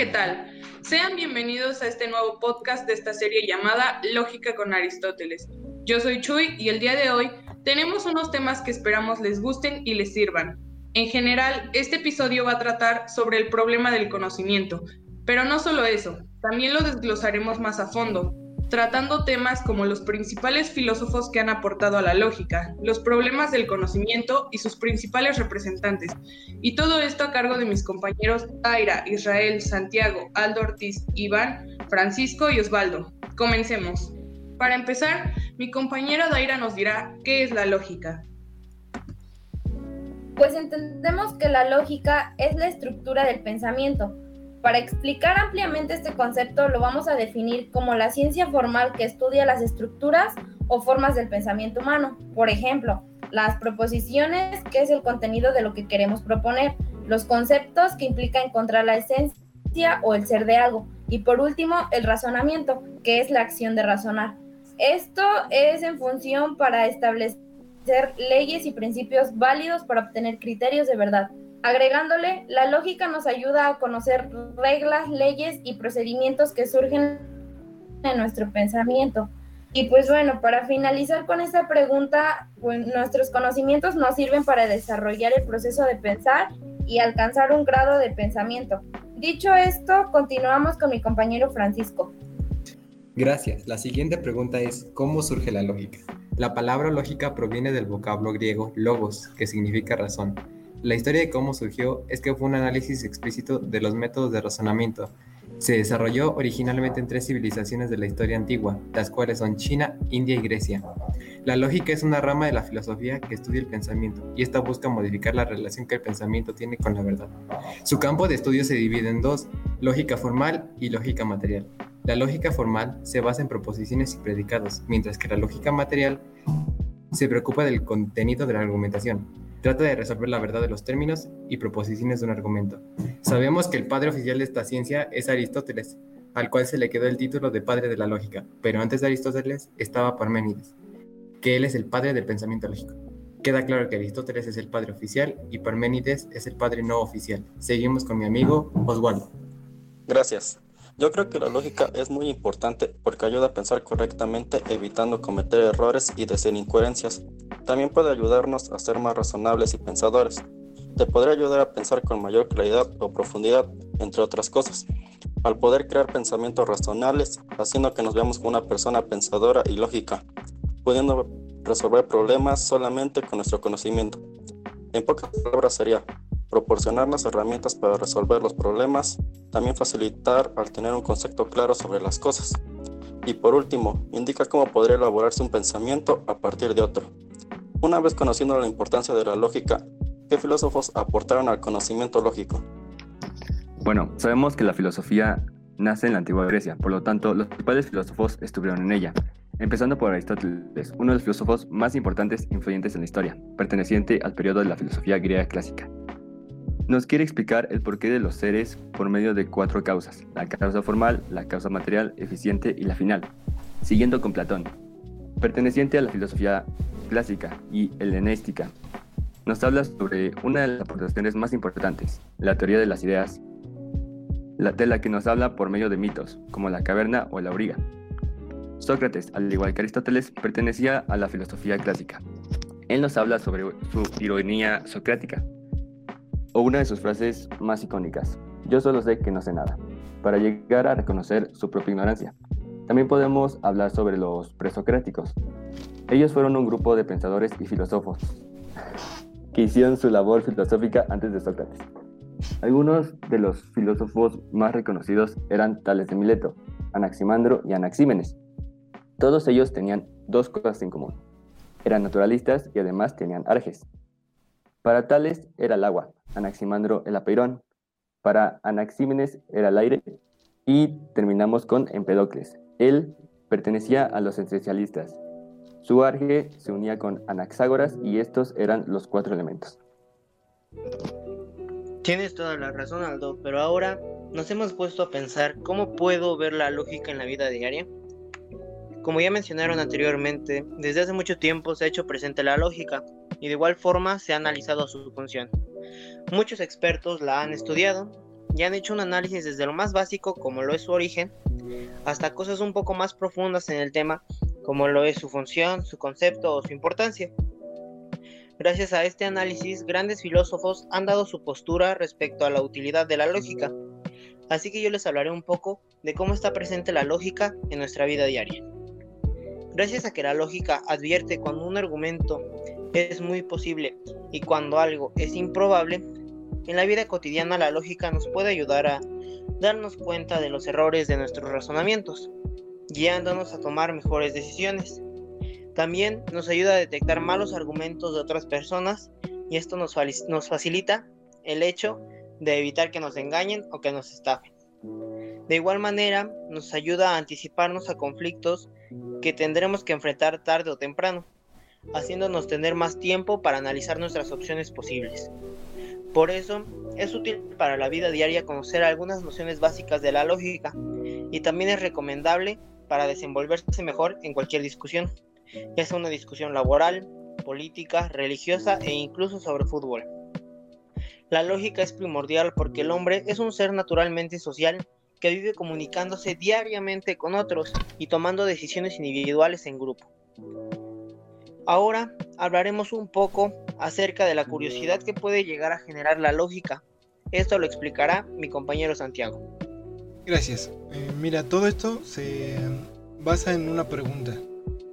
¿qué tal? Sean bienvenidos a este nuevo podcast de esta serie llamada Lógica con Aristóteles. Yo soy Chuy y el día de hoy tenemos unos temas que esperamos les gusten y les sirvan. En general, este episodio va a tratar sobre el problema del conocimiento, pero no solo eso, también lo desglosaremos más a fondo, tratando temas como los principales filósofos que han aportado a la lógica, los problemas del conocimiento y sus principales representantes. Y todo esto a cargo de mis compañeros Taira, Israel, Santiago, Aldo Ortiz, Iván, Francisco y Osvaldo. Comencemos. Para empezar, mi compañera Daira nos dirá qué es la lógica. Pues entendemos que la lógica es la estructura del pensamiento para explicar ampliamente este concepto lo vamos a definir como la ciencia formal que estudia las estructuras o formas del pensamiento humano. Por ejemplo, las proposiciones, que es el contenido de lo que queremos proponer, los conceptos que implica encontrar la esencia o el ser de algo, y por último, el razonamiento, que es la acción de razonar. Esto es en función para establecer leyes y principios válidos para obtener criterios de verdad. Agregándole, la lógica nos ayuda a conocer reglas, leyes y procedimientos que surgen en nuestro pensamiento. Y pues bueno, para finalizar con esta pregunta, nuestros conocimientos nos sirven para desarrollar el proceso de pensar y alcanzar un grado de pensamiento. Dicho esto, continuamos con mi compañero Francisco. Gracias. La siguiente pregunta es, ¿cómo surge la lógica? La palabra lógica proviene del vocablo griego logos, que significa razón la historia de cómo surgió es que fue un análisis explícito de los métodos de razonamiento. Se desarrolló originalmente en tres civilizaciones de la historia antigua, las cuales son China, India y Grecia. La lógica es una rama de la filosofía que estudia el pensamiento y esta busca modificar la relación que el pensamiento tiene con la verdad. Su campo de estudio se divide en dos, lógica formal y lógica material. La lógica formal se basa en proposiciones y predicados, mientras que la lógica material se preocupa del contenido de la argumentación. Trata de resolver la verdad de los términos y proposiciones de un argumento. Sabemos que el padre oficial de esta ciencia es Aristóteles, al cual se le quedó el título de padre de la lógica, pero antes de Aristóteles estaba Parménides, que él es el padre del pensamiento lógico. Queda claro que Aristóteles es el padre oficial y Parménides es el padre no oficial. Seguimos con mi amigo Oswaldo. Gracias. Yo creo que la lógica es muy importante porque ayuda a pensar correctamente evitando cometer errores y decir incoherencias. También puede ayudarnos a ser más razonables y pensadores. Te podría ayudar a pensar con mayor claridad o profundidad, entre otras cosas. Al poder crear pensamientos razonables, haciendo que nos veamos como una persona pensadora y lógica, pudiendo resolver problemas solamente con nuestro conocimiento. En pocas palabras sería, proporcionarnos herramientas para resolver los problemas, también facilitar al tener un concepto claro sobre las cosas. Y por último, indica cómo podría elaborarse un pensamiento a partir de otro. Una vez conociendo la importancia de la lógica, ¿qué filósofos aportaron al conocimiento lógico? Bueno, sabemos que la filosofía nace en la antigua Grecia, por lo tanto, los principales filósofos estuvieron en ella, empezando por Aristóteles, uno de los filósofos más importantes e influyentes en la historia, perteneciente al periodo de la filosofía griega clásica nos quiere explicar el porqué de los seres por medio de cuatro causas, la causa formal, la causa material, eficiente y la final, siguiendo con Platón. Perteneciente a la filosofía clásica y helenística, nos habla sobre una de las aportaciones más importantes, la teoría de las ideas, la de la que nos habla por medio de mitos, como la caverna o la auriga. Sócrates, al igual que Aristóteles, pertenecía a la filosofía clásica. Él nos habla sobre su ironía socrática, o una de sus frases más icónicas, yo solo sé que no sé nada, para llegar a reconocer su propia ignorancia. También podemos hablar sobre los presocráticos. Ellos fueron un grupo de pensadores y filósofos que hicieron su labor filosófica antes de Sócrates. Algunos de los filósofos más reconocidos eran Tales de Mileto, Anaximandro y Anaxímenes. Todos ellos tenían dos cosas en común. Eran naturalistas y además tenían arges. Para Tales era el agua, Anaximandro el apeirón, para Anaxímenes era el aire y terminamos con Empedocles. Él pertenecía a los esencialistas. Su arge se unía con Anaxágoras y estos eran los cuatro elementos. Tienes toda la razón, Aldo, pero ahora nos hemos puesto a pensar cómo puedo ver la lógica en la vida diaria. Como ya mencionaron anteriormente, desde hace mucho tiempo se ha hecho presente la lógica y de igual forma se ha analizado su función. Muchos expertos la han estudiado y han hecho un análisis desde lo más básico, como lo es su origen, hasta cosas un poco más profundas en el tema, como lo es su función, su concepto o su importancia. Gracias a este análisis, grandes filósofos han dado su postura respecto a la utilidad de la lógica. Así que yo les hablaré un poco de cómo está presente la lógica en nuestra vida diaria. Gracias a que la lógica advierte cuando un argumento es muy posible y cuando algo es improbable, en la vida cotidiana la lógica nos puede ayudar a darnos cuenta de los errores de nuestros razonamientos, guiándonos a tomar mejores decisiones. También nos ayuda a detectar malos argumentos de otras personas y esto nos, nos facilita el hecho de evitar que nos engañen o que nos estafen. De igual manera, nos ayuda a anticiparnos a conflictos que tendremos que enfrentar tarde o temprano haciéndonos tener más tiempo para analizar nuestras opciones posibles. Por eso, es útil para la vida diaria conocer algunas nociones básicas de la lógica y también es recomendable para desenvolverse mejor en cualquier discusión, ya sea una discusión laboral, política, religiosa e incluso sobre fútbol. La lógica es primordial porque el hombre es un ser naturalmente social que vive comunicándose diariamente con otros y tomando decisiones individuales en grupo. Ahora hablaremos un poco acerca de la curiosidad que puede llegar a generar la lógica. Esto lo explicará mi compañero Santiago. Gracias. Eh, mira, todo esto se basa en una pregunta.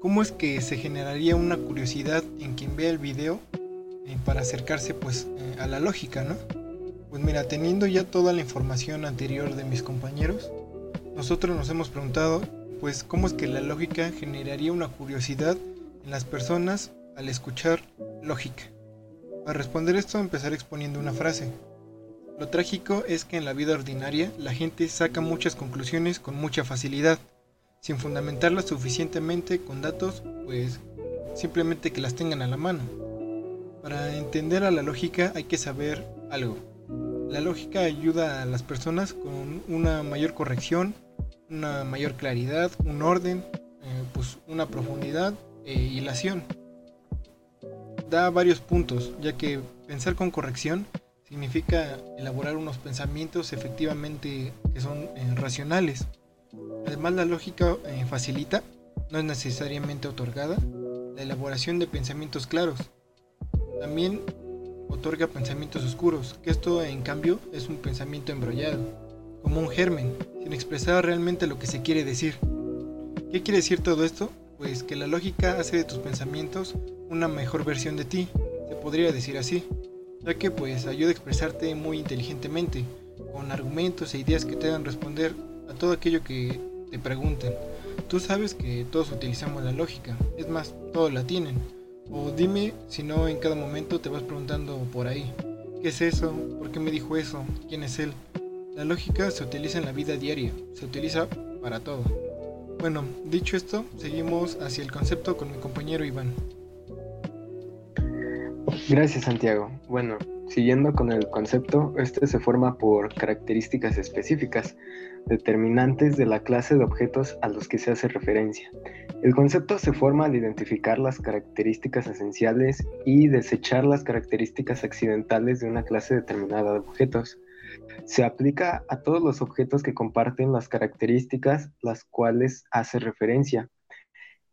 ¿Cómo es que se generaría una curiosidad en quien vea el video eh, para acercarse pues eh, a la lógica, no? Pues mira, teniendo ya toda la información anterior de mis compañeros, nosotros nos hemos preguntado pues cómo es que la lógica generaría una curiosidad en las personas al escuchar lógica. Para responder esto empezaré exponiendo una frase. Lo trágico es que en la vida ordinaria la gente saca muchas conclusiones con mucha facilidad, sin fundamentarlas suficientemente con datos, pues simplemente que las tengan a la mano. Para entender a la lógica hay que saber algo. La lógica ayuda a las personas con una mayor corrección, una mayor claridad, un orden, eh, pues una profundidad e hilación. Da varios puntos, ya que pensar con corrección significa elaborar unos pensamientos efectivamente que son eh, racionales. Además la lógica eh, facilita, no es necesariamente otorgada, la elaboración de pensamientos claros. También otorga pensamientos oscuros, que esto en cambio es un pensamiento embrollado, como un germen, sin expresar realmente lo que se quiere decir. ¿Qué quiere decir todo esto? Pues que la lógica hace de tus pensamientos una mejor versión de ti, se podría decir así, ya que pues ayuda a expresarte muy inteligentemente, con argumentos e ideas que te hagan responder a todo aquello que te pregunten. Tú sabes que todos utilizamos la lógica, es más, todos la tienen. O dime si no en cada momento te vas preguntando por ahí, ¿qué es eso? ¿Por qué me dijo eso? ¿Quién es él? La lógica se utiliza en la vida diaria, se utiliza para todo. Bueno, dicho esto, seguimos hacia el concepto con mi compañero Iván. Gracias Santiago. Bueno, siguiendo con el concepto, este se forma por características específicas, determinantes de la clase de objetos a los que se hace referencia. El concepto se forma al identificar las características esenciales y desechar las características accidentales de una clase determinada de objetos se aplica a todos los objetos que comparten las características las cuales hace referencia.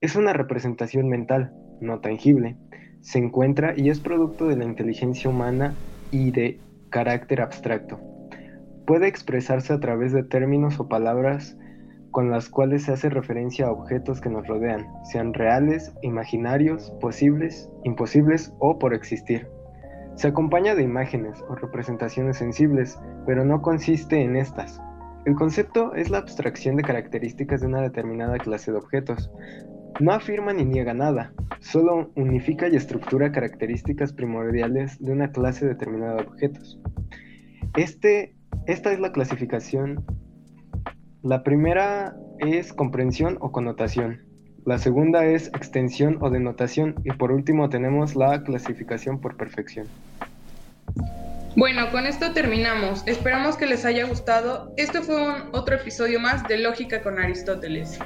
Es una representación mental, no tangible. Se encuentra y es producto de la inteligencia humana y de carácter abstracto. Puede expresarse a través de términos o palabras con las cuales se hace referencia a objetos que nos rodean, sean reales, imaginarios, posibles, imposibles o por existir. Se acompaña de imágenes o representaciones sensibles, pero no consiste en estas. El concepto es la abstracción de características de una determinada clase de objetos. No afirma ni niega nada, solo unifica y estructura características primordiales de una clase determinada de objetos. Este, esta es la clasificación. La primera es comprensión o connotación. La segunda es extensión o denotación y por último tenemos la clasificación por perfección. Bueno, con esto terminamos. Esperamos que les haya gustado. Este fue un otro episodio más de Lógica con Aristóteles.